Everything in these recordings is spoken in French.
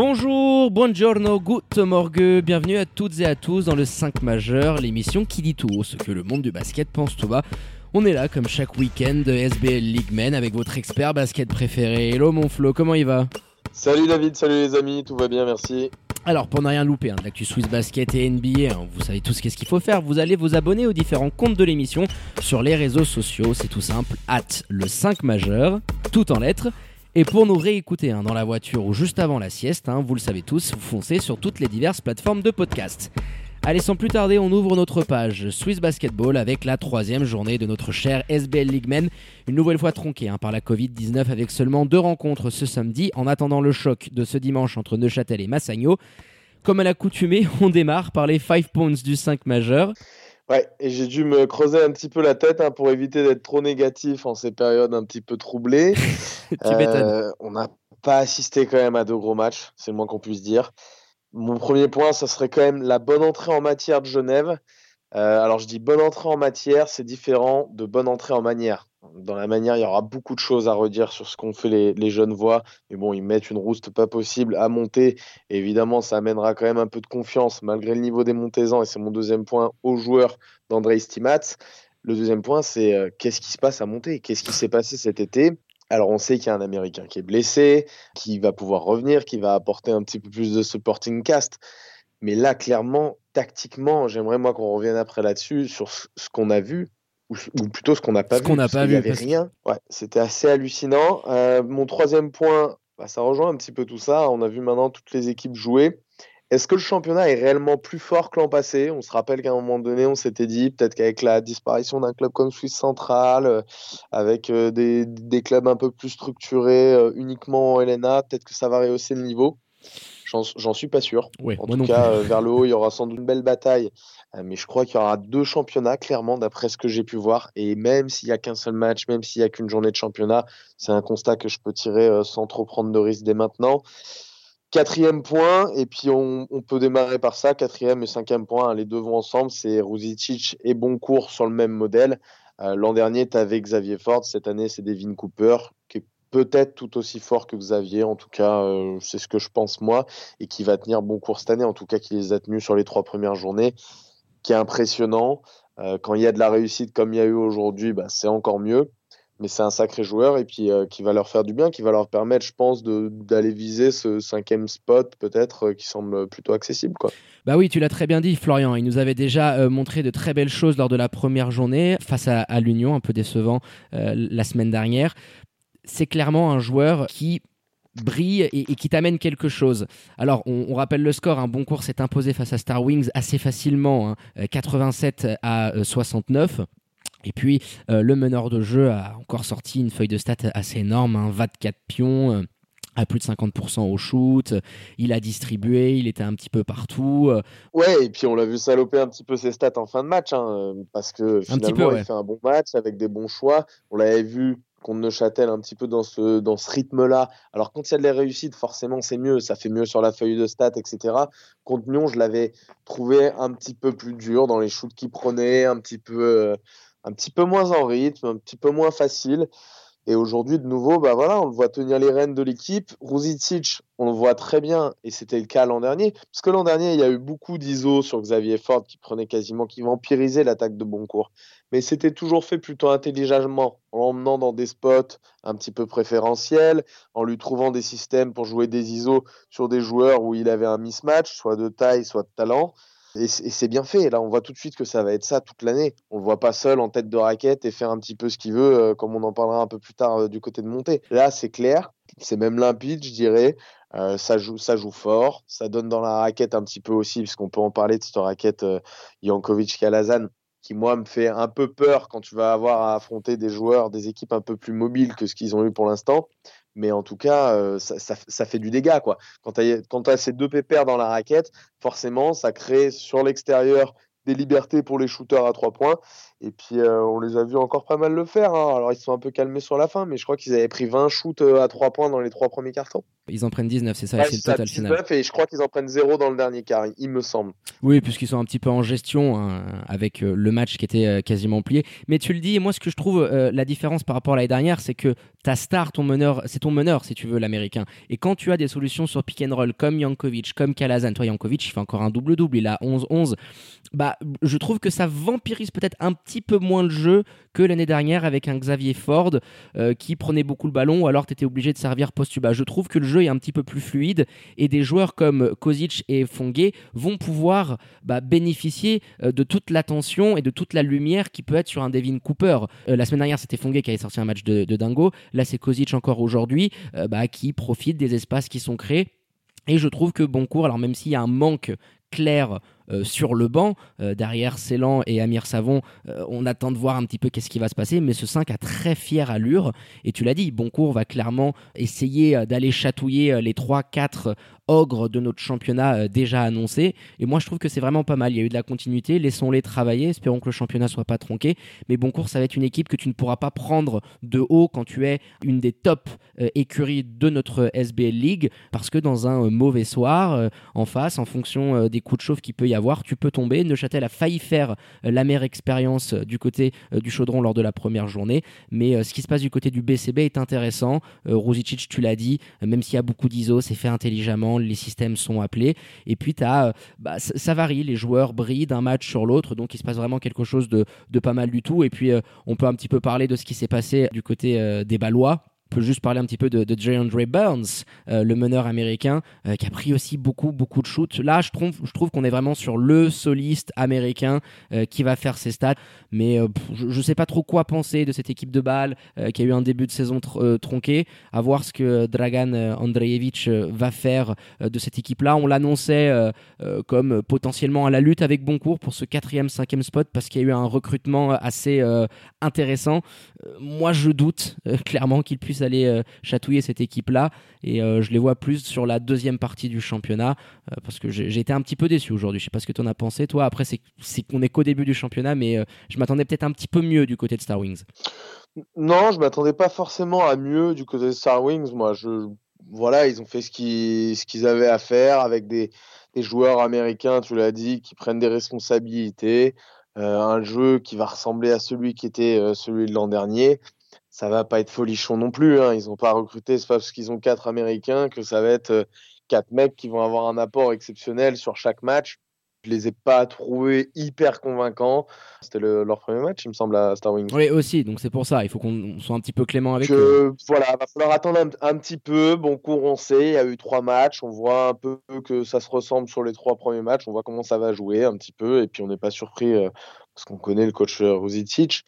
Bonjour, buongiorno, good morgue, bienvenue à toutes et à tous dans le 5 majeur, l'émission qui dit tout haut ce que le monde du basket pense tout bas. On est là comme chaque week-end de SBL League Men avec votre expert basket préféré. Hello mon Flo, comment il va? Salut David, salut les amis, tout va bien, merci. Alors pour ne rien louper, hein, de l'actu Swiss Basket et NBA, hein, vous savez tous qu'est-ce qu'il faut faire, vous allez vous abonner aux différents comptes de l'émission sur les réseaux sociaux, c'est tout simple, at le 5 majeur, tout en lettres. Et pour nous réécouter hein, dans la voiture ou juste avant la sieste, hein, vous le savez tous, vous foncez sur toutes les diverses plateformes de podcast. Allez, sans plus tarder, on ouvre notre page Swiss Basketball avec la troisième journée de notre cher SBL League Men, une nouvelle fois tronquée hein, par la Covid-19 avec seulement deux rencontres ce samedi, en attendant le choc de ce dimanche entre Neuchâtel et Massagno. Comme à l'accoutumée, on démarre par les 5 points du 5 majeur. Ouais, et j'ai dû me creuser un petit peu la tête hein, pour éviter d'être trop négatif en ces périodes un petit peu troublées. tu. Euh, on n'a pas assisté quand même à de gros matchs, c'est le moins qu'on puisse dire. Mon premier point, ça serait quand même la bonne entrée en matière de Genève. Euh, alors je dis bonne entrée en matière, c'est différent de bonne entrée en manière. Dans la manière, il y aura beaucoup de choses à redire sur ce qu'ont fait les, jeunes voix. Mais bon, ils mettent une rouste pas possible à monter. Évidemment, ça amènera quand même un peu de confiance, malgré le niveau des montésans. Et c'est mon deuxième point aux joueurs d'André Stimats. Le deuxième point, c'est euh, qu'est-ce qui se passe à monter? Qu'est-ce qui s'est passé cet été? Alors on sait qu'il y a un Américain qui est blessé, qui va pouvoir revenir, qui va apporter un petit peu plus de supporting cast. Mais là, clairement, tactiquement, j'aimerais moi qu'on revienne après là-dessus sur ce qu'on a vu, ou, ou plutôt ce qu'on n'a pas Ce vu. qu'on n'a pas vu, y avait parce que- rien. Ouais, c'était assez hallucinant. Euh, mon troisième point, bah, ça rejoint un petit peu tout ça. On a vu maintenant toutes les équipes jouer. Est-ce que le championnat est réellement plus fort que l'an passé? On se rappelle qu'à un moment donné, on s'était dit peut-être qu'avec la disparition d'un club comme Suisse Centrale, euh, avec euh, des, des clubs un peu plus structurés uniquement en LNA, peut-être que ça va rehausser le niveau. J'en suis pas sûr. Ouais, En tout cas, euh, vers le haut, il y aura sans doute une belle bataille. Euh, mais je crois qu'il y aura deux championnats, clairement, d'après ce que j'ai pu voir. Et même s'il n'y a qu'un seul match, même s'il n'y a qu'une journée de championnat, c'est un constat que je peux tirer euh, sans trop prendre de risques dès maintenant. Quatrième point, et puis on, on peut démarrer par ça. Quatrième et cinquième point, hein, les deux vont ensemble. C'est Ruzicic et Boncourt sur le même modèle. L'an dernier, tu avais Xavier Ford. Cette année, c'est Devin Cooper, qui est peut-être tout aussi fort que Xavier. En tout cas, euh, c'est ce que je pense moi et qui va tenir bon cours cette année, en tout cas qui les a tenus sur les trois premières journées, qui est impressionnant. Euh, quand il y a de la réussite comme il y a eu aujourd'hui, bah, c'est encore mieux. Mais c'est un sacré joueur et puis euh, qui va leur faire du bien, qui va leur permettre, je pense, d'aller viser ce cinquième spot peut-être qui semble plutôt accessible. Bah oui, tu l'as très bien dit, Florian. Il nous avait déjà montré de très belles choses lors de la première journée face à, l'Union, un peu décevant la semaine dernière. C'est clairement un joueur qui brille et, et qui t'amène quelque chose. Alors, on, on rappelle le score. Un bon cours s'est imposé face à Star Wings assez facilement, hein, euh, 87 à euh, 69. Et puis, euh, le meneur de jeu a encore sorti une feuille de stats assez énorme, hein, 24 pions. euh, à plus de 50% au shoot, il a distribué, il était un petit peu partout. euh, Ouais, et puis on l'a vu saloper un petit peu ses stats en fin de match, hein, euh, parce que finalement, peu, ouais. il fait un bon match avec des bons choix. On l'avait vu contre Neuchâtel un petit peu dans ce, dans ce rythme-là. Alors, quand il y a de la réussite, forcément, c'est mieux. Ça fait mieux sur la feuille de stats, etc. Contre Lyon, je l'avais trouvé un petit peu plus dur dans les shoots qu'il prenait, un petit peu, euh, un petit peu moins en rythme, un petit peu moins facile. Et aujourd'hui, de nouveau, bah voilà, on le voit tenir les rênes de l'équipe. Ruzicic, on le voit très bien, et c'était le cas l'an dernier. Parce que l'an dernier, il y a eu beaucoup d'ISO sur Xavier Ford qui prenait quasiment, qui vampirisait l'attaque de Boncourt. Mais c'était toujours fait plutôt intelligemment, en l'emmenant dans des spots un petit peu préférentiels, en lui trouvant des systèmes pour jouer des ISO sur des joueurs où il avait un mismatch, soit de taille, soit de talent. Et c'est bien fait. Là, on voit tout de suite que ça va être ça toute l'année. On le voit pas seul en tête de raquette et faire un petit peu ce qu'il veut, euh, comme on en parlera un peu plus tard euh, du côté de montée. Là, c'est clair, c'est même limpide, je dirais. Euh, ça joue, ça joue fort, ça donne dans la raquette un petit peu aussi, puisqu'on peut en parler de cette raquette euh, Jankovic-Kalazan, qui moi me fait un peu peur quand tu vas avoir à affronter des joueurs, des équipes un peu plus mobiles que ce qu'ils ont eu pour l'instant. Mais en tout cas, ça, ça, fait du dégât. Quoi. Quand tu as, ces deux pépères dans la raquette, forcément, ça crée sur l'extérieur des libertés pour les shooters à trois points. Et puis, euh, on les a vus encore pas mal le faire. Hein. Alors, ils se sont un peu calmés sur la fin, mais je crois qu'ils avaient pris 20 shoots euh, à 3 points dans les trois premiers cartons. Ils en prennent 19, c'est ça, c'est le total 19, final. Et je crois qu'ils en prennent 0 dans le dernier quart, il me semble. Oui, puisqu'ils sont un petit peu en gestion hein, avec euh, le match qui était quasiment plié. Mais tu le dis, moi, ce que je trouve la différence par rapport à l'année dernière, c'est que ta star, ton meneur, c'est ton meneur, si tu veux, l'américain. Et quand tu as des solutions sur pick and roll comme Yankovic, comme Kalazan, toi, Yankovic, il fait encore un double-double, il a 11-11. Bah, je trouve que ça vampirise peut-être un petit peu moins le jeu que l'année dernière avec un Xavier Ford euh, qui prenait beaucoup le ballon ou alors tu étais obligé de servir post-tuba. Je trouve que le jeu est un petit peu plus fluide et des joueurs comme Kozic et Fongue vont pouvoir bah, bénéficier euh, de toute l'attention et de toute la lumière qui peut être sur un Devin Cooper. Euh, la semaine dernière, c'était Fongue qui avait sorti un match de, dingo. Là, c'est Kozic encore aujourd'hui bah, qui profite des espaces qui sont créés. Et je trouve que Boncourt, alors même s'il y a un manque clair euh, sur le banc. Euh, derrière Célan et Amir Savon, euh, on attend de voir un petit peu qu'est-ce qui va se passer. Mais ce 5 a très fière allure. Et tu l'as dit, Boncourt va clairement essayer d'aller chatouiller les 3-4 ogres de notre championnat déjà annoncés. Et moi, je trouve que c'est vraiment pas mal. Il y a eu de la continuité. Laissons-les travailler. Espérons que le championnat soit pas tronqué. Mais Boncourt, ça va être une équipe que tu ne pourras pas prendre de haut quand tu es une des top écuries de notre SBL League. Parce que dans un mauvais soir, en face, en fonction des coups de chauffe qu'il peut y avoir, tu peux tomber. Neuchâtel a failli faire euh, la meilleure expérience euh, du côté euh, du chaudron lors de la première journée, mais ce qui se passe du côté du BCB est intéressant. Ruzicic, tu l'as dit, même s'il y a beaucoup d'ISO, c'est fait intelligemment, les systèmes sont appelés, et puis bah, ça, varie, les joueurs brillent d'un match sur l'autre, donc il se passe vraiment quelque chose de, de pas mal du tout, et puis on peut un petit peu parler de ce qui s'est passé du côté des Ballois on peut juste parler un petit peu de, de J. Burns, euh, le meneur américain, euh, qui a pris aussi beaucoup, beaucoup de shoots. Là, je trouve, qu'on est vraiment sur le soliste américain euh, qui va faire ses stats. Mais je ne sais pas trop quoi penser de cette équipe de balle qui a eu un début de saison tronqué. À voir ce que Dragan Andreevich va faire de cette équipe-là. On l'annonçait comme potentiellement à la lutte avec Boncourt pour ce quatrième, cinquième spot parce qu'il y a eu un recrutement assez intéressant. moi, je doute clairement qu'il puisse aller euh, chatouiller cette équipe-là. Et euh, je les vois plus sur la deuxième partie du championnat euh, parce que j'ai été un petit peu déçu aujourd'hui. Je sais pas ce que tu en as pensé, toi. Après, c'est qu'on est qu'au début du championnat, mais je m'attendais peut-être un petit peu mieux du côté de Star Wings. Non, je m'attendais pas forcément à mieux du côté de Star Wings. Moi, je voilà, ils ont fait ce qu'ils avaient à faire avec des, des joueurs américains, tu l'as dit, qui prennent des responsabilités. un jeu qui va ressembler à celui qui était celui de l'an dernier ça va pas être folichon non plus. Hein. Ils n'ont pas recruté, c'est pas parce qu'ils ont quatre Américains que ça va être euh, quatre mecs qui vont avoir un apport exceptionnel sur chaque match. Je les ai pas trouvés hyper convaincants. C'était leur premier match, il me semble, à Star Wings. Oui, aussi. Donc c'est pour ça. Il faut qu'on soit un petit peu clément avec eux. Voilà, va falloir attendre un, petit peu. Bon cours, on sait. Il y a eu trois matchs. On voit un peu que ça se ressemble sur les trois premiers matchs. On voit comment ça va jouer un petit peu. Et puis on n'est pas surpris euh, parce qu'on connaît le coach euh, Rosicic.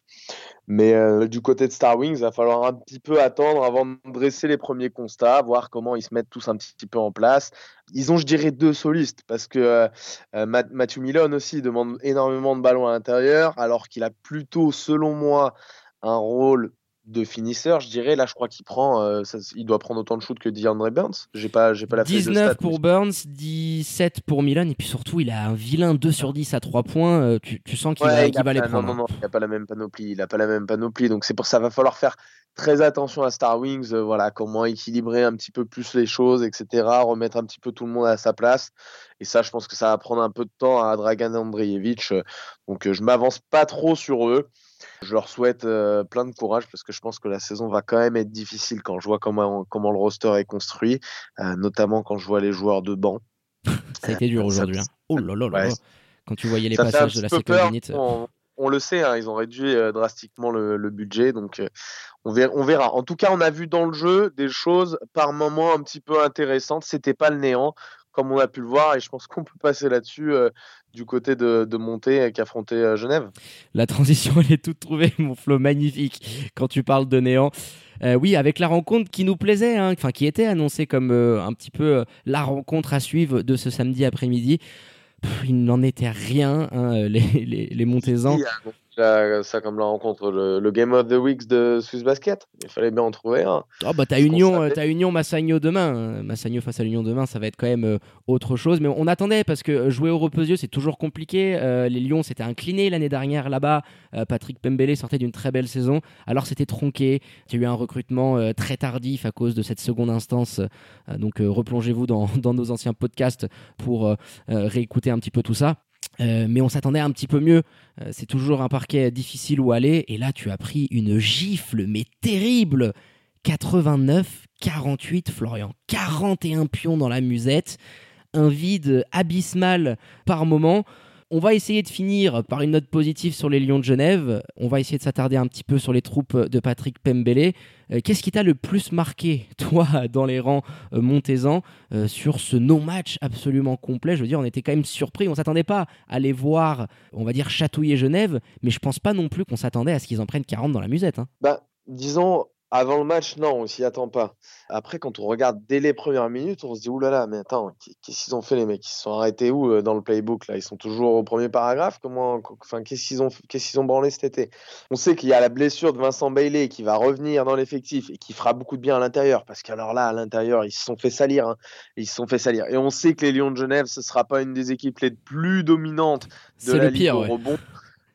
Mais euh, du côté de Star Wings, il va falloir un petit peu attendre avant de dresser les premiers constats, voir comment ils se mettent tous un petit peu en place. Ils ont, je dirais, deux solistes parce que euh, euh, Matthew Milon aussi demande énormément de ballons à l'intérieur, alors qu'il a plutôt, selon moi, un rôle de finisseur, je dirais. Là, je crois qu'il prend, euh, il doit prendre autant de shoots que DeAndre Burns. J'ai pas, j'ai pas la 19 pour Burns, 17 pour Milan, et puis surtout, il a un vilain 2 sur 10 à 3 points. Euh, tu, sens qu'il va, les prendre. Non, non, non, il n'a pas la même panoplie. Il a pas la même panoplie, donc c'est pour ça, va falloir faire très attention à Star Wings. Euh, voilà, comment équilibrer un petit peu plus les choses, etc. Remettre un petit peu tout le monde à sa place. Et ça, je pense que ça va prendre un peu de temps à Dragan Andreevich. Donc, je m'avance pas trop sur eux. Je leur souhaite euh, plein de courage parce que je pense que la saison va quand même être difficile quand je vois comment, comment le roster est construit, euh, notamment quand je vois les joueurs de banc. Ça a été dur aujourd'hui. Hein. Oh là là là, Quand tu voyais les passages de la seconde minute. On, le sait, hein, ils ont réduit euh, drastiquement le, budget, donc on, verra, on verra. En tout cas, on a vu dans le jeu des choses par moments un petit peu intéressantes. C'était pas le néant comme on a pu le voir, et je pense qu'on peut passer là-dessus euh, du côté de, de Monté qui affrontait euh, Genève. La transition, elle est toute trouvée, mon flow magnifique, quand tu parles de néant. Euh, oui, avec la rencontre qui nous plaisait, hein, enfin qui était annoncée comme un petit peu la rencontre à suivre de ce samedi après-midi. il n'en était rien, hein, les, les, les Montésans. Là, ça comme la rencontre, le, le Game of the Week de Swiss Basket. Il fallait bien en trouver un. Oh bah t'as Union, euh, Union Massagno demain. hein. Massagno face à l'Union demain, ça va être quand même euh, autre chose. Mais on attendait parce que jouer au Reposieux, c'est toujours compliqué. Euh, les Lions s'étaient inclinés l'année dernière là-bas. Euh, Patrick Pembele sortait d'une très belle saison. Alors c'était tronqué. Il y a eu un recrutement euh, très tardif à cause de cette seconde instance. Euh, donc euh, replongez-vous dans, dans nos anciens podcasts pour euh, euh, réécouter un petit peu tout ça. Euh, mais on s'attendait un petit peu mieux. Euh, c'est toujours un parquet difficile où aller. Et là, tu as pris une gifle, mais terrible. 89-48, Florian. 41 pions dans la musette. Un vide abyssal par moment. On va essayer de finir par une note positive sur les Lions de Genève. On va essayer de s'attarder un petit peu sur les troupes de Patrick Pembele. Euh, Qu'est-ce qui t'a le plus marqué, toi, dans les rangs euh, montésans, euh, sur ce non-match absolument complet? Je veux dire, on était quand même surpris. On s'attendait pas à les voir, on va dire, chatouiller Genève, mais je pense pas non plus qu'on s'attendait à ce qu'ils en prennent 40 dans la musette. hein. Bah, disons, avant le match, non, on s'y attend pas. Après, quand on regarde dès les premières minutes, on se dit, oulala, mais attends, qu'est- qu'est-ce qu'ils ont fait les mecs? Ils se sont arrêtés où euh, dans le playbook là? Ils sont toujours au premier paragraphe? Comment, enfin, qu'est-ce qu'ils ont, qu'est-ce qu'ils ont branlé cet été? On sait qu'il y a la blessure de Vincent Bailey qui va revenir dans l'effectif et qui fera beaucoup de bien à l'intérieur, parce qu'alors là, à l'intérieur, ils se sont fait salir. hein. Ils se sont fait salir. Et on sait que les Lions de Genève, ce sera pas une des équipes les plus dominantes de la le ligue au ouais. rebond.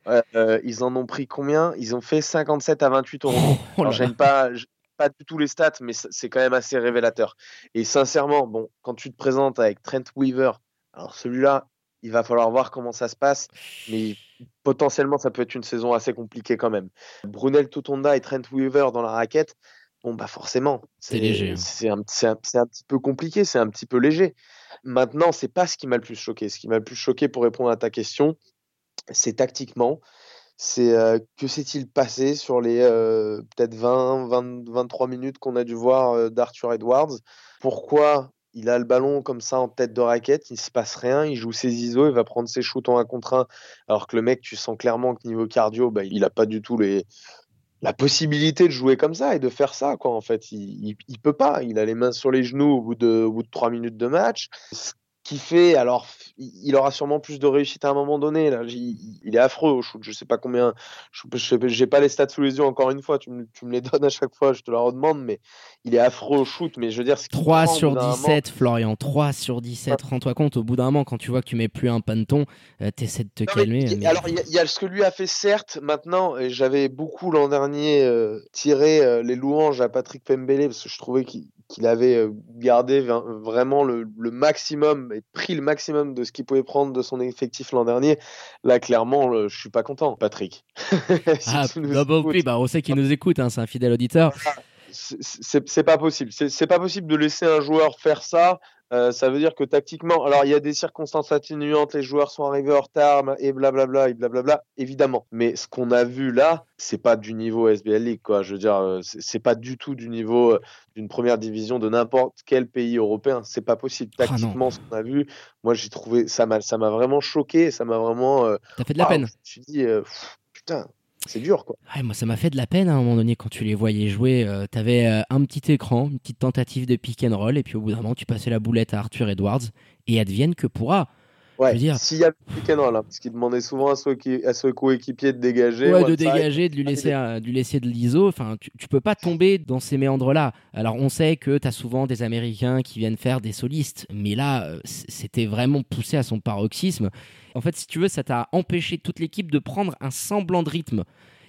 Euh, euh, ils en ont pris combien? Ils ont fait 57 à 28 au rebond. Oh là Alors, j'aime pas, pas du tout les stats, mais c'est quand même assez révélateur. Et sincèrement, bon, quand tu te présentes avec Trent Weaver, alors celui-là, il va falloir voir comment ça se passe, mais potentiellement, ça peut être une saison assez compliquée quand même. Brunel Tutonda et Trent Weaver dans la raquette, bon, bah forcément, C'est léger, hein. C'est un, un petit peu compliqué, c'est un petit peu léger. Maintenant, c'est pas ce qui m'a le plus choqué. Ce qui m'a le plus choqué pour répondre à ta question, c'est tactiquement. C'est euh, que s'est-il passé sur les euh, peut-être 20, 20, 23 minutes qu'on a dû voir euh, d'Arthur Edwards? Pourquoi il a le ballon comme ça en tête de raquette, il ne se passe rien, il joue ses ISO, il va prendre ses shoots en 1 contre 1, alors que le mec, tu sens clairement que niveau cardio, bah, il n'a pas du tout les, la possibilité de jouer comme ça et de faire ça, quoi. En fait, il, il, il peut pas. Il a les mains sur les genoux au bout de, bout de 3 minutes de match. Qui fait, alors, il aura sûrement plus de réussite à un moment donné. Là. Il, il est affreux au shoot. Je sais pas combien. Je n'ai pas les stats sous les yeux encore une fois. Tu me, tu me les donnes à chaque fois. Je te la redemande. Mais il est affreux au shoot. Mais je veux dire, ce qu'il 3 prend au sur bout d'un 17, Florian. 3 sur 17. Rends-toi compte, au bout d'un moment, quand tu vois que tu mets plus un panton, euh, t'essaies de te Non, calmer. mais- Alors, il y, a- il y a ce que lui a fait, certes. Maintenant, et j'avais beaucoup l'an dernier euh, tiré euh, les louanges à Patrick Pembele parce que je trouvais qu'il qu'il avait euh, gardé vraiment le, le maximum et pris le maximum de ce qu'il pouvait prendre de son effectif l'an dernier. Là, clairement, le- je suis pas content, Patrick. Si Ah. P, bah, on sait qu'il nous écoute, hein, c'est un fidèle auditeur. c'est- c'est pas possible. C'est pas possible de laisser un joueur faire ça. Euh, ça veut dire que tactiquement, alors il y a des circonstances atténuantes, les joueurs sont arrivés en retard et blablabla et blablabla, évidemment. Mais ce qu'on a vu là, c'est pas du niveau SBL League, quoi. Je veux dire, euh, c'est pas du tout du niveau euh, d'une première division de n'importe quel pays européen. C'est pas possible. Ah. Tactiquement, ce qu'on a vu, moi j'ai trouvé ça m'a ça m'a vraiment choqué, ça m'a vraiment. euh, T'as fait de la peine. Je me suis dit, euh, pff, putain, c'est dur, quoi. Ouais, moi, ça m'a fait de la peine à un moment donné quand tu les voyais jouer. Euh, T'avais euh, un petit écran, une petite tentative de pick and roll, et puis au bout d'un moment, tu passais la boulette à Arthur Edwards, et advienne que pourra. Ouais, veux dire- s'il y a and roll, hein, parce qu'il demandait souvent à son, équi- à de dégager. Ouais, de dégager, de lui laisser, de lui laisser de l'ISO. Enfin, tu, tu peux pas tomber dans ces méandres-là. Alors, on sait que tu as souvent des Américains qui viennent faire des solistes, mais là, euh, c'était vraiment poussé à son paroxysme. En fait, si tu veux, ça t'a empêché toute l'équipe de prendre un semblant de rythme.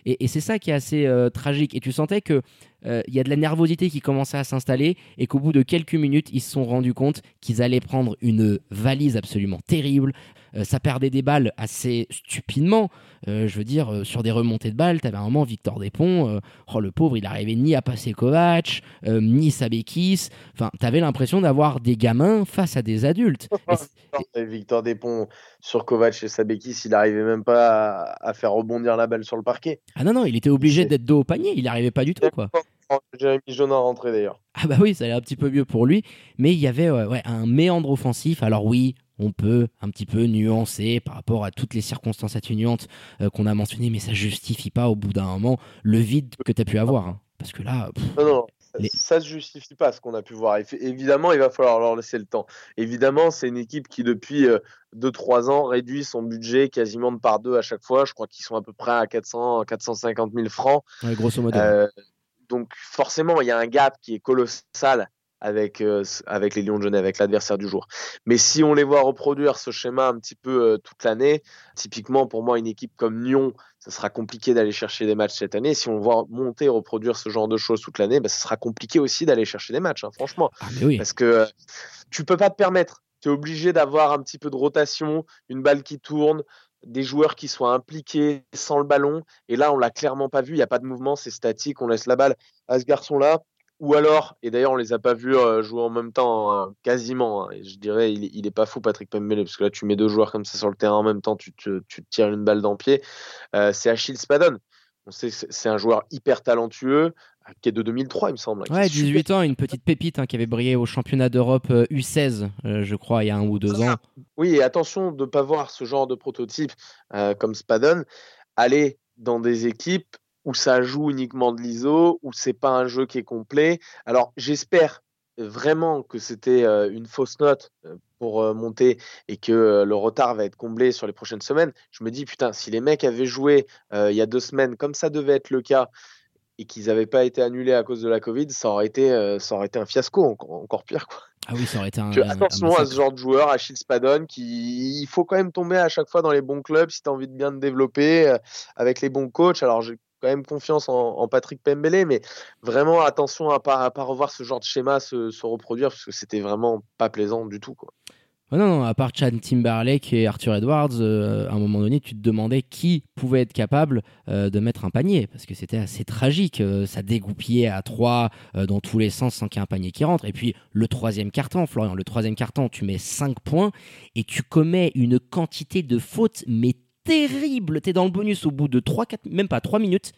Et, c'est ça qui est assez euh, tragique. Et tu sentais que euh, il y a de la nervosité qui commençait à s'installer et qu'au bout de quelques minutes, ils se sont rendus compte qu'ils allaient prendre une valise absolument terrible. Euh, ça perdait des balles assez stupidement. Euh, je veux dire, euh, sur des remontées de balles, t'avais un moment Victor Despont, oh le pauvre, il arrivait ni à passer Kovac, ni Sabekis. Enfin, t'avais l'impression d'avoir des gamins face à des adultes. Et Victor Despont sur Kovac et Sabekis, il n'arrivait même pas à, à faire rebondir la balle sur le parquet. ah non, non, il était obligé d'être dos au panier, il n'y arrivait pas du tout, quoi. Jérémy Jonin rentré d'ailleurs. Ah bah oui, ça allait un petit peu mieux pour lui, mais il y avait ouais, un méandre offensif. Alors oui, on peut un petit peu nuancer par rapport à toutes les circonstances atténuantes euh, qu'on a mentionnées, mais ça justifie pas au bout d'un moment le vide que tu as pu avoir. hein. Parce que là, pff, Non, non, Les- Ça se justifie pas ce qu'on a pu voir. Évidemment, il va falloir leur laisser le temps. Évidemment, c'est une équipe qui depuis 2-3 ans réduit son budget quasiment de par deux à chaque fois. Je crois qu'ils sont à peu près à 400, 450 000 francs. Ouais, grosso modo. Euh, donc forcément, il y a un gap qui est colossal avec, euh, avec les Lions de Genève, avec l'adversaire du jour. Mais si on les voit reproduire ce schéma un petit peu euh, toute l'année, typiquement pour moi, une équipe comme Lyon, ça sera compliqué d'aller chercher des matchs cette année. Si on voit monter et reproduire ce genre de choses toute l'année, bah, ça sera compliqué aussi d'aller chercher des matchs, hein, franchement. Ah, oui. Parce que euh, tu peux pas te permettre. Tu es obligé d'avoir un petit peu de rotation, une balle qui tourne, des joueurs qui soient impliqués sans le ballon. Et là, on l'a clairement pas vu. Il n'y a pas de mouvement, c'est statique. On laisse la balle à ce garçon-là. Ou alors, et d'ailleurs, on les a pas vus euh, jouer en même temps, hein, quasiment. hein. Et je dirais, il, il est pas fou, Patrick Pembele, parce que là, tu mets deux joueurs comme ça sur le terrain en même temps, tu te, tu te tires une balle dans le pied. Euh, c'est Achille Spadon. On sait c'est un joueur hyper talentueux, euh, qui est de 2003, il me semble. hein, Ouais, est super 18 ans, une petite pépite hein, qui avait brillé au championnat d'Europe euh, U16, euh, je crois, il y a un ou deux ans. Oui, et attention de ne pas voir ce genre de prototype euh, comme Spadon aller dans des équipes où ça joue uniquement de l'ISO, où c'est pas un jeu qui est complet. Alors j'espère vraiment que c'était euh, une fausse note euh, pour euh, monter et que le retard va être comblé sur les prochaines semaines. Je me dis putain, si les mecs avaient joué euh, il y a deux semaines comme ça devait être le cas et qu'ils n'avaient pas été annulés à cause de la Covid, ça aurait été, euh, ça aurait été un fiasco encore, encore pire quoi. Ah oui, ça aurait été un. Un attention à ce genre de joueur, Achille Spadon, qui il faut quand même tomber à chaque fois dans les bons clubs si tu as envie de bien te développer euh, avec les bons coachs. Alors j'ai quand même confiance en, Patrick Pembele, mais vraiment attention à pas, à pas revoir ce genre de schéma se, reproduire parce que c'était vraiment pas plaisant du tout. Ouais, non, non, à part Chad Timberlake et Arthur Edwards, euh, à un moment donné, tu te demandais qui pouvait être capable euh, de mettre un panier, parce que c'était assez tragique. euh, ça dégoupillait à trois dans tous les sens sans qu'il y ait un panier qui rentre. Et puis le troisième carton, Florian, le troisième carton, tu mets 5 points et tu commets une quantité de fautes, mais terrible. Tu es dans le bonus au bout de 3, 4, même pas 3 minutes.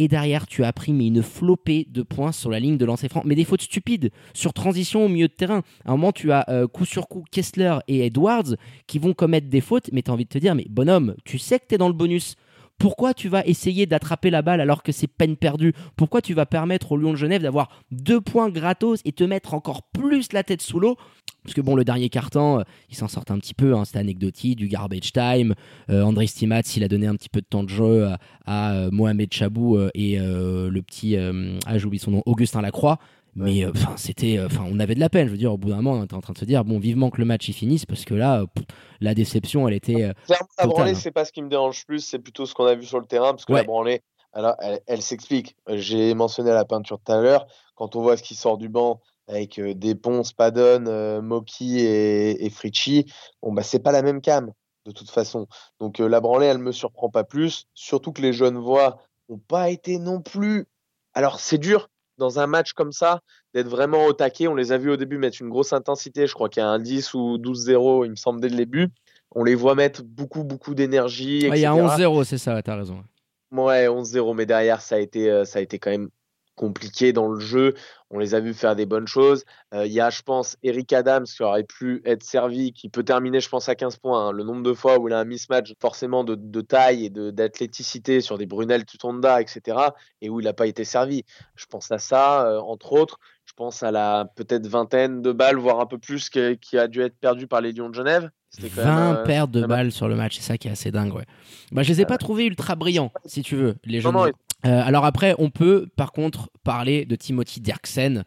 Et derrière, tu as pris une flopée de points sur la ligne de lancer franc. Mais des fautes stupides sur transition au milieu de terrain. À un moment, tu as euh, coup sur coup Kessler et Edwards qui vont commettre des fautes. Mais tu as envie de te dire, mais bonhomme, tu sais que tu es dans le bonus. Pourquoi tu vas essayer d'attraper la balle alors que c'est peine perdue? Pourquoi tu vas permettre au Lyon de Genève d'avoir deux points gratos et te mettre encore plus la tête sous l'eau? Parce que bon, le dernier carton, euh, ils s'en sortent un petit peu, hein, c'était anecdotique, du garbage time. Euh, André Stimats, il a donné un petit peu de temps de jeu à, à, euh, Mohamed Chabou euh, et euh, le petit, euh, ah j'oublie son nom, Augustin Lacroix. Mais euh, enfin, c'était, enfin, on avait de la peine. Je veux dire, au bout d'un moment, on était en train de se dire, bon, vivement que le match y finisse, parce que là, euh, pff, la déception, elle était. euh, Clairement, la branlée, hein. c'est pas ce qui me dérange plus, c'est plutôt ce qu'on a vu sur le terrain, parce que Ouais. la branlée, alors, elle, elle s'explique. J'ai mentionné la peinture tout à l'heure. Quand on voit ce qui sort du banc avec euh, Despons, Spadon, euh, Moki et, et Fritchi, bon, bah, c'est pas la même cam, de toute façon. Donc, euh, la branlée, elle me surprend pas plus. Surtout que les jeunes voix n'ont pas été non plus. Alors, c'est dur dans un match comme ça d'être vraiment au taquet. On les a vus au début mettre une grosse intensité. Je crois qu'il y a un 10 ou 12-0, il me semble, dès le début. On les voit mettre beaucoup, beaucoup d'énergie. ouais, il y a etc. 11-0, c'est ça, t'as raison. Ouais, 11-0, mais derrière, ça a été, euh, ça a été quand même compliqué dans le jeu. On les a vus faire des bonnes choses. Euh, Il y a, je pense, Eric Adams qui aurait pu être servi, qui peut terminer, je pense, à 15 points. hein. Le nombre de fois où il a un mismatch forcément de, de taille et de- d'athléticité sur des Brunel Tutonda, etc., et où il n'a pas été servi. Je pense à ça, euh, entre autres. Je pense à la peut-être vingtaine de balles, voire un peu plus, que- qui a dû être perdue par les Lions de Genève. C'était quand 20 même, euh, pertes de balles sur le match, c'est ça qui est assez dingue, ouais. Bah, je les ai pas trouvés ultra brillants, si tu veux, les Non, jeunes. non, Euh, alors après, on peut par contre parler de Timothy Derksen,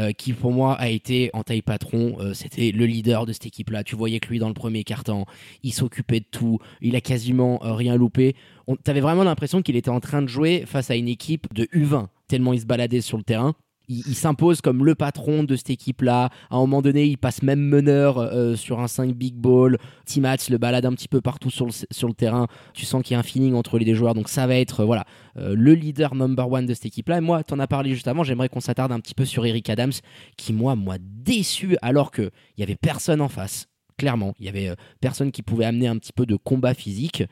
euh, qui pour moi a été en taille patron. Euh, C'était le leader de cette équipe-là. Tu voyais que lui dans le premier carton, il s'occupait de tout. Il a quasiment rien loupé. T'avais vraiment l'impression qu'il était en train de jouer face à une équipe de U20, tellement il se baladait sur le terrain. Il, s'impose comme le patron de cette équipe-là. À un moment donné, il passe même meneur euh, sur un 5 big ball. Timats le balade un petit peu partout sur le, sur le terrain. Tu sens qu'il y a un feeling entre les deux joueurs. Donc ça va être euh, voilà euh, le leader number one de cette équipe-là. Et moi, t'en as parlé juste avant. J'aimerais qu'on s'attarde un petit peu sur Eric Adams, qui moi, moi déçu alors que il y avait personne en face. Clairement, il y avait euh, personne qui pouvait amener un petit peu de combat physique.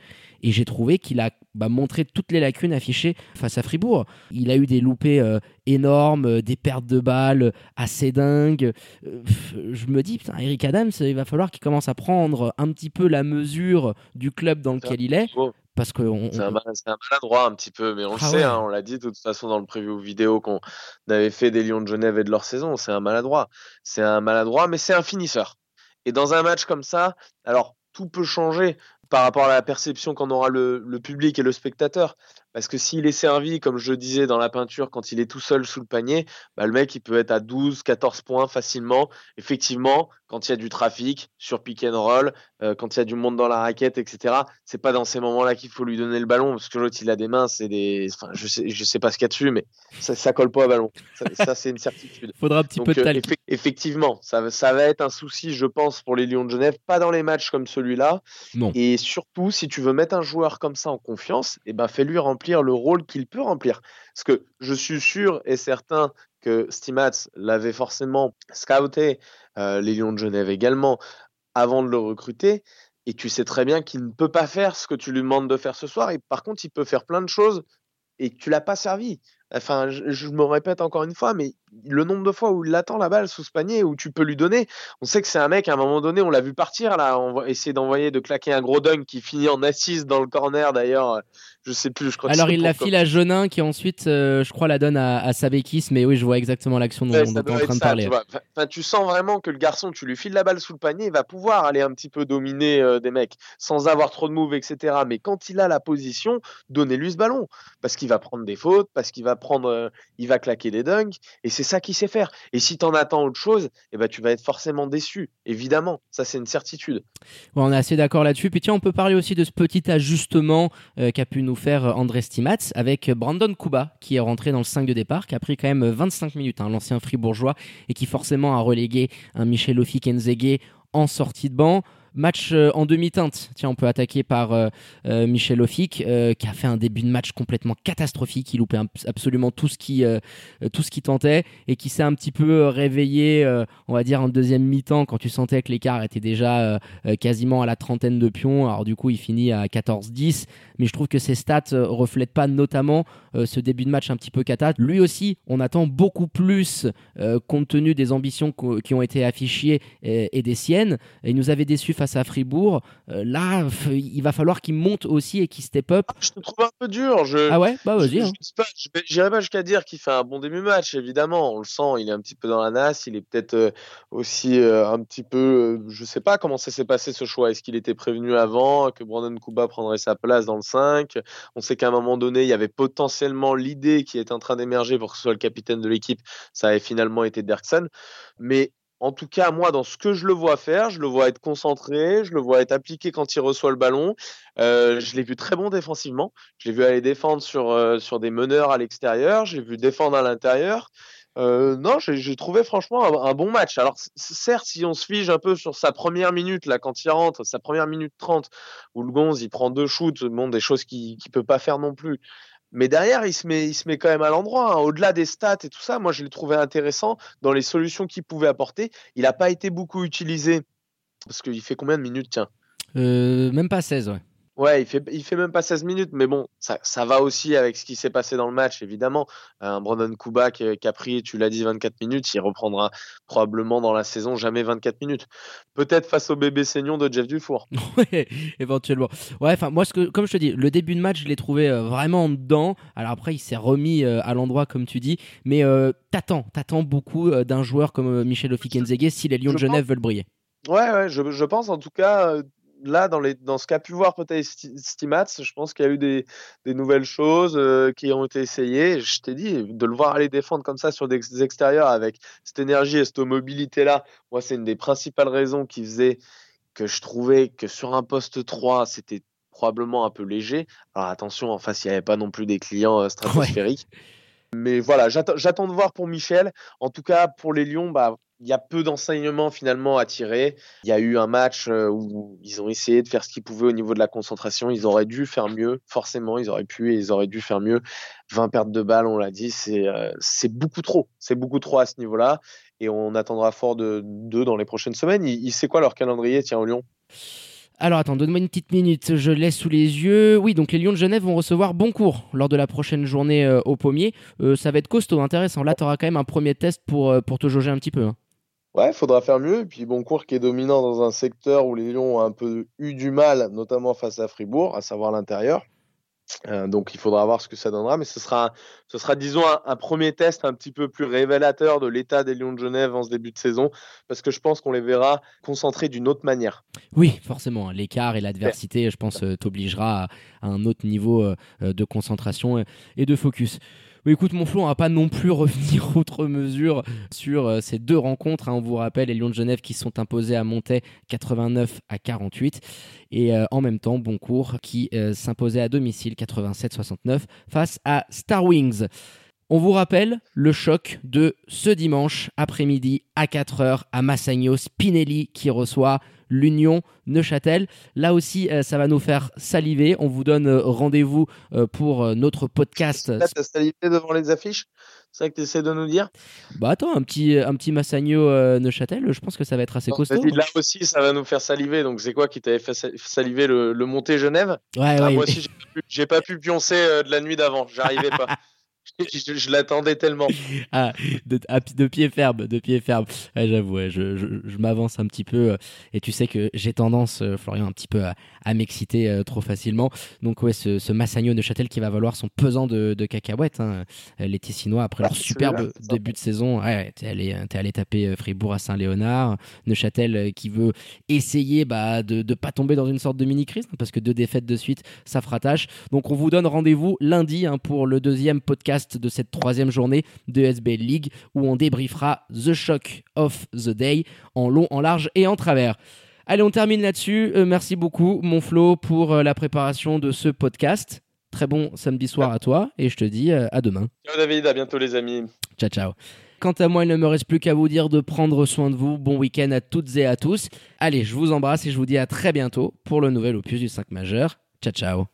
Et j'ai trouvé qu'il a bah, montré toutes les lacunes affichées face à Fribourg. Il a eu des loupés euh, énormes, euh, des pertes de balles assez dingues. Pff, je me dis, putain, Eric Adams, il va falloir qu'il commence à prendre un petit peu la mesure du club dans lequel il est. Parce que on, C'est un, mal- c'est un maladroit un petit peu, mais on le Ah sait, ouais. hein, on l'a dit de toute façon dans le preview vidéo qu'on avait fait des Lions de Genève et de leur saison. C'est un maladroit. C'est un maladroit, mais c'est un finisseur. Et dans un match comme ça, alors tout peut changer par rapport à la perception qu'en aura le, public et le spectateur. Parce que s'il est servi, comme je disais dans la peinture, quand il est tout seul sous le panier, bah, le mec il peut être à 12, 14 points facilement. Effectivement, quand il y a du trafic, sur pick and roll, euh, quand il y a du monde dans la raquette, etc. C'est pas dans ces moments-là qu'il faut lui donner le ballon, parce que l'autre il a des mains, c'est des, enfin, je sais, je sais pas ce qu'il y a dessus, mais ça, ça colle pas au ballon. Ça, ça, c'est une certitude. faudra un petit Donc, peu de euh, talent. effe- effectivement, ça, va- ça va être un souci, je pense, pour les Lions de Genève, pas dans les matchs comme celui-là. Non. Et surtout, si tu veux mettre un joueur comme ça en confiance, eh ben, fais-lui remplir le rôle qu'il peut remplir. Parce que je suis sûr et certain que Stimats l'avait forcément scouté, euh, les Lions de Genève également, avant de le recruter. Et tu sais très bien qu'il ne peut pas faire ce que tu lui demandes de faire ce soir. Et par contre, il peut faire plein de choses et tu l'as pas servi. Enfin, je me répète encore une fois, mais le nombre de fois où il attend la balle sous ce panier, où tu peux lui donner, on sait que c'est un mec, à un moment donné, on l'a vu partir, là, on va essayer d'envoyer, de claquer un gros dunk qui finit en assise dans le corner, d'ailleurs, euh, je sais plus, je crois Alors il la file à Genin qui ensuite, euh, je crois, la donne à, à Sabekis, mais oui, je vois exactement l'action dont, Ouais, dont ça tu es en train de ça, parler. tu enfin, sens vraiment que le garçon, tu lui files la balle sous le panier, il va pouvoir aller un petit peu dominer euh, des mecs sans avoir trop de moves, etc. Mais quand il a la position, donnez-lui ce ballon parce qu'il va prendre des fautes, parce qu'il va prendre, euh, il va claquer des dunks, et c'est ça qu'il sait faire. Et si t'en attends autre chose, eh ben tu vas être forcément déçu, évidemment. Ça c'est une certitude. On est assez d'accord là-dessus. Puis tiens, on peut parler aussi de ce petit ajustement euh, qu'a pu nous faire euh, André Stimats avec Brandon Kuba qui est rentré dans le 5 de départ, qui a pris quand même 25 minutes, hein, l'ancien fribourgeois, et qui forcément a relégué un Michel Ofi-Kenzege en sortie de banc. Match euh, en demi-teinte. Tiens, on peut attaquer par euh, euh, Michel euh, qui a fait un début de match complètement catastrophique. Il loupait absolument tout ce qui, tout ce qui tentait et qui s'est un petit peu réveillé, on va dire, en deuxième mi-temps quand tu sentais que l'écart était déjà quasiment à la trentaine de pions. Alors du coup, il finit à 14-10. Mais je trouve que ses stats euh, reflètent pas notamment ce début de match un petit peu cata. Lui aussi, on attend beaucoup plus compte tenu des ambitions qui ont été affichées et, des siennes. Il nous avait déçus face à Fribourg. Euh, là, il va falloir qu'il monte aussi et qu'il step up. Je te trouve un peu dur. Je, Ah ouais? Bah vas-y. Hein. je pas, jusqu'à dire qu'il fait un bon début match, évidemment. On le sent, il est un petit peu dans la nasse. Il est peut-être euh, aussi euh, un petit peu. je sais pas comment ça s'est passé ce choix. Est-ce qu'il était prévenu avant que Brandon Kuba prendrait sa place dans le 5 On sait qu'à un moment donné, il y avait potentiellement l'idée qui est en train d'émerger pour que ce soit le capitaine de l'équipe. Ça avait finalement été Derksen. Mais en tout cas, moi, dans ce que je le vois faire, je le vois être concentré, je le vois être appliqué quand il reçoit le ballon. Euh, je l'ai vu très bon défensivement. Je l'ai vu aller défendre sur, euh, sur des meneurs à l'extérieur. Je l'ai vu défendre à l'intérieur. Euh, non, j'ai j'ai trouvé franchement un, bon match. Alors, certes, si on se fige un peu sur sa première minute, là, quand il rentre, sa première minute 30, où le Gonze, il prend deux shoots, bon, des choses qu'il ne peut pas faire non plus. Mais derrière, il se met, il se met quand même à l'endroit. hein. Au-delà des stats et tout ça, moi, je l'ai trouvé intéressant dans les solutions qu'il pouvait apporter. Il n'a pas été beaucoup utilisé. Parce qu'il fait combien de minutes, tiens? Euh, même pas 16, ouais. Ouais, il fait, il fait même pas 16 minutes, mais bon, ça, ça va aussi avec ce qui s'est passé dans le match, évidemment. Un Brandon Kuba qui, qui a pris, tu l'as dit, 24 minutes, il reprendra probablement dans la saison jamais 24 minutes. Peut-être face au bébé Seignon de Jeff Dufour. Ouais, éventuellement. Ouais, enfin, moi, ce que, comme je te dis, le début de match, je l'ai trouvé euh, vraiment dedans. Alors après, il s'est remis euh, à l'endroit, comme tu dis. Mais euh, t'attends, t'attends beaucoup euh, d'un joueur comme euh, Michel Ofikenzege si les Lions de Genève veulent briller. Ouais, ouais, je, je pense en tout cas, euh, là, dans, les, dans ce qu'a pu voir peut-être Sti- Stimats, je pense qu'il y a eu des, des nouvelles choses euh, qui ont été essayées. Je t'ai dit, de le voir aller défendre comme ça sur des extérieurs avec cette énergie et cette mobilité-là, moi, c'est une des principales raisons qui faisait que je trouvais que sur un poste 3, c'était probablement un peu léger. Alors attention, en face, il n'y avait pas non plus des clients euh, stratosphériques. Mais voilà, j'attends de voir pour Michel. En tout cas, pour les Lions, bah, il y a peu d'enseignements finalement à tirer. Il y a eu un match euh, où ils ont essayé de faire ce qu'ils pouvaient au niveau de la concentration. Ils auraient dû faire mieux, forcément, ils auraient pu et ils auraient dû faire mieux. 20 pertes de balles, on l'a dit, c'est euh, c'est beaucoup trop. C'est beaucoup trop à ce niveau-là. Et on attendra fort de d'eux dans les prochaines semaines. Il, il sait quoi leur calendrier, tiens, au Lyon Alors attends, donne-moi une petite minute, je l'ai sous les yeux. Oui, donc les Lions de Genève vont recevoir Boncourt lors de la prochaine journée euh, au pommier. Euh, ça va être costaud, intéressant. Là, tu auras quand même un premier test pour, euh, pour te jauger un petit peu. hein. Ouais, faudra faire mieux. Et puis Boncourt qui est dominant dans un secteur où les Lions ont un peu eu du mal, notamment face à Fribourg, à savoir l'intérieur. Euh, donc il faudra voir ce que ça donnera, mais ce sera, ce sera disons, un, premier test un petit peu plus révélateur de l'état des Lions de Genève en ce début de saison, parce que je pense qu'on les verra concentrés d'une autre manière. Oui, forcément. L'écart et l'adversité, je pense, euh, t'obligera à, un autre niveau euh, de concentration et de focus. Oui, écoute, mon Flo, on va pas non plus revenir outre mesure sur euh, ces deux rencontres. hein. On vous rappelle les Lions de Genève qui sont imposés à Montaix 89 à 48 et euh, en même temps Boncourt qui euh, s'imposait à domicile 87-69 face à Star Wings. On vous rappelle le choc de ce dimanche après-midi à 4h à Massagno Spinelli qui reçoit l'Union Neuchâtel. Là aussi, euh, ça va nous faire saliver. On vous donne euh, rendez-vous euh, pour notre podcast. T'as salivé devant les affiches C'est ça que tu essaies de nous dire Bah attends, un petit, un petit Massagno euh, Neuchâtel, je pense que ça va être assez Non, costaud. dit, Là aussi, ça va nous faire saliver. Donc, c'est quoi qui t'avait fait sa- saliver le, le Monté Genève? Ouais, Ah, ouais, Moi aussi, j'ai pas pu- j'ai pas pu pioncer euh, de la nuit d'avant. J'arrivais pas. je l'attendais tellement. Ah, de, pi- de pied ferme, de pied ferme. Ouais, J'avoue, ouais, je, je- je m'avance un petit peu. euh, Et tu sais que j'ai tendance, euh, Florian, un petit peu à, à m'exciter euh, trop facilement. Donc ouais, ce, ce Massagno de Châtel qui va valoir son pesant de, de cacahuètes. Hein. Les Tessinois, après leur Ah, superbe début de saison, ouais, t'es allé, t'es allé taper Fribourg à Saint-Léonard. Neuchâtel qui veut essayer bah, de ne pas tomber dans une sorte de mini-crise, hein, parce que deux défaites de suite, ça fera tâche. Donc on vous donne rendez-vous lundi hein, pour le deuxième podcast de cette troisième journée de SBL League, où on débriefera The Shock of the Day en long, en large et en travers. Allez, on termine là-dessus. Euh, merci beaucoup, mon Flo, pour euh, la préparation de ce podcast. Très bon samedi soir à toi, et je te dis euh, à demain. Ciao David, à bientôt les amis. Ciao, ciao. Quant à moi, il ne me reste plus qu'à vous dire de prendre soin de vous. Bon week-end à toutes et à tous. Allez, je vous embrasse et je vous dis à très bientôt pour le nouvel opus du 5 majeur. Ciao, ciao.